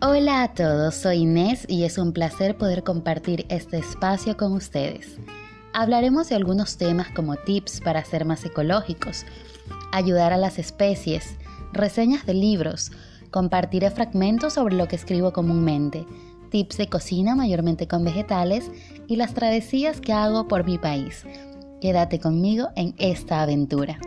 Hola a todos, soy Inés y es un placer poder compartir este espacio con ustedes. Hablaremos de algunos temas como tips para ser más ecológicos, ayudar a las especies, reseñas de libros, compartiré fragmentos sobre lo que escribo comúnmente, tips de cocina mayormente con vegetales y las travesías que hago por mi país. Quédate conmigo en esta aventura.